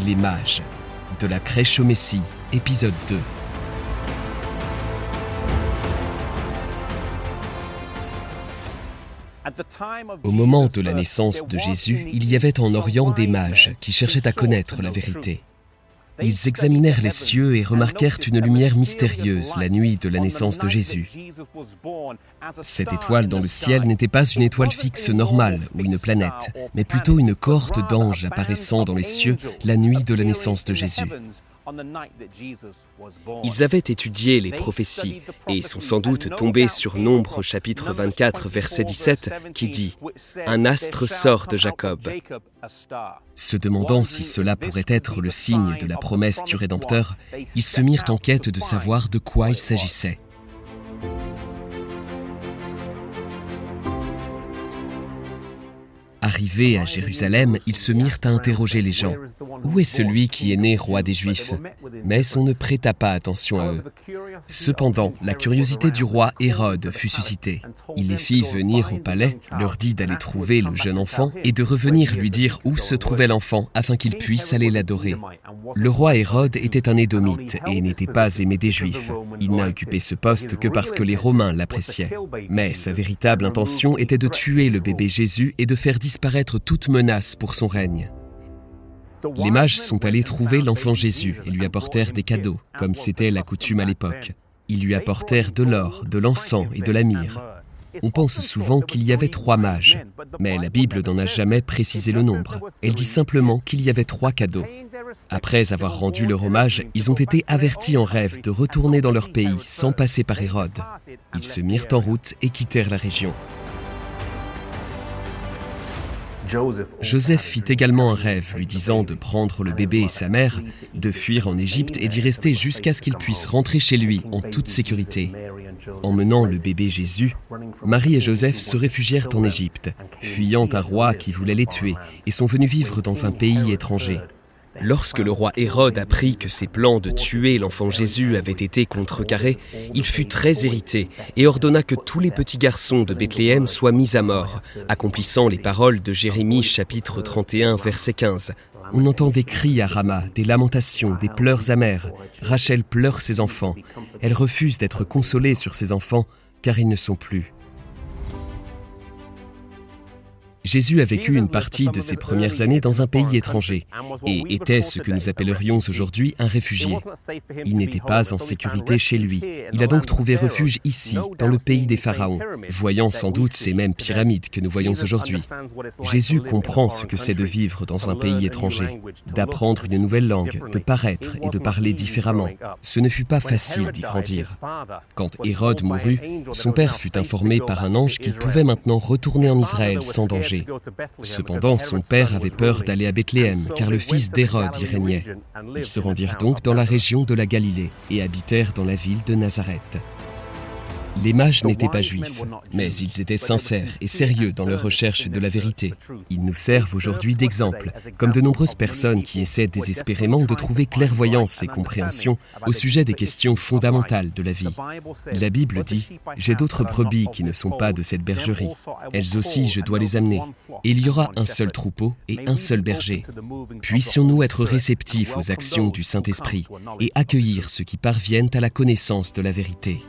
Les mages. De la crèche au Messie, épisode 2. Au moment de la naissance de Jésus, il y avait en Orient des mages qui cherchaient à connaître la vérité. Ils examinèrent les cieux et remarquèrent une lumière mystérieuse la nuit de la naissance de Jésus. Cette étoile dans le ciel n'était pas une étoile fixe normale ou une planète, mais plutôt une cohorte d'anges apparaissant dans les cieux la nuit de la naissance de Jésus. Ils avaient étudié les prophéties et sont sans doute tombés sur Nombre chapitre 24 verset 17 qui dit ⁇ Un astre sort de Jacob ⁇ Se demandant si cela pourrait être le signe de la promesse du Rédempteur, ils se mirent en quête de savoir de quoi il s'agissait. Arrivés à Jérusalem, ils se mirent à interroger les gens. Où est celui qui est né roi des Juifs? Mais on ne prêta pas attention à eux. Cependant, la curiosité du roi Hérode fut suscitée. Il les fit venir au palais, leur dit d'aller trouver le jeune enfant et de revenir lui dire où se trouvait l'enfant afin qu'il puisse aller l'adorer. Le roi Hérode était un édomite et n'était pas aimé des Juifs. Il n'a occupé ce poste que parce que les Romains l'appréciaient. Mais sa véritable intention était de tuer le bébé Jésus et de faire disparaître toute menace pour son règne. Les mages sont allés trouver l'enfant Jésus et lui apportèrent des cadeaux, comme c'était la coutume à l'époque. Ils lui apportèrent de l'or, de l'encens et de la myrrhe. On pense souvent qu'il y avait trois mages, mais la Bible n'en a jamais précisé le nombre. Elle dit simplement qu'il y avait trois cadeaux. Après avoir rendu leur hommage, ils ont été avertis en rêve de retourner dans leur pays sans passer par Hérode. Ils se mirent en route et quittèrent la région. Joseph fit également un rêve lui disant de prendre le bébé et sa mère, de fuir en Égypte et d'y rester jusqu'à ce qu'il puisse rentrer chez lui en toute sécurité. En menant le bébé Jésus, Marie et Joseph se réfugièrent en Égypte, fuyant un roi qui voulait les tuer, et sont venus vivre dans un pays étranger. Lorsque le roi Hérode apprit que ses plans de tuer l'enfant Jésus avaient été contrecarrés, il fut très irrité et ordonna que tous les petits garçons de Bethléem soient mis à mort, accomplissant les paroles de Jérémie chapitre 31 verset 15. On entend des cris à Rama, des lamentations, des pleurs amers. Rachel pleure ses enfants. Elle refuse d'être consolée sur ses enfants car ils ne sont plus. Jésus a vécu une partie de ses premières années dans un pays étranger et était ce que nous appellerions aujourd'hui un réfugié. Il n'était pas en sécurité chez lui. Il a donc trouvé refuge ici, dans le pays des pharaons, voyant sans doute ces mêmes pyramides que nous voyons aujourd'hui. Jésus comprend ce que c'est de vivre dans un pays étranger, d'apprendre une nouvelle langue, de paraître et de parler différemment. Ce ne fut pas facile d'y grandir. Quand Hérode mourut, son père fut informé par un ange qu'il pouvait maintenant retourner en Israël sans Cependant, son père avait peur d'aller à Bethléem, car le fils d'Hérode y régnait. Ils se rendirent donc dans la région de la Galilée et habitèrent dans la ville de Nazareth. Les mages n'étaient pas juifs, mais ils étaient sincères et sérieux dans leur recherche de la vérité. Ils nous servent aujourd'hui d'exemple, comme de nombreuses personnes qui essaient désespérément de trouver clairvoyance et compréhension au sujet des questions fondamentales de la vie. La Bible dit ⁇ J'ai d'autres brebis qui ne sont pas de cette bergerie. Elles aussi, je dois les amener. Et il y aura un seul troupeau et un seul berger. Puissions-nous être réceptifs aux actions du Saint-Esprit et accueillir ceux qui parviennent à la connaissance de la vérité.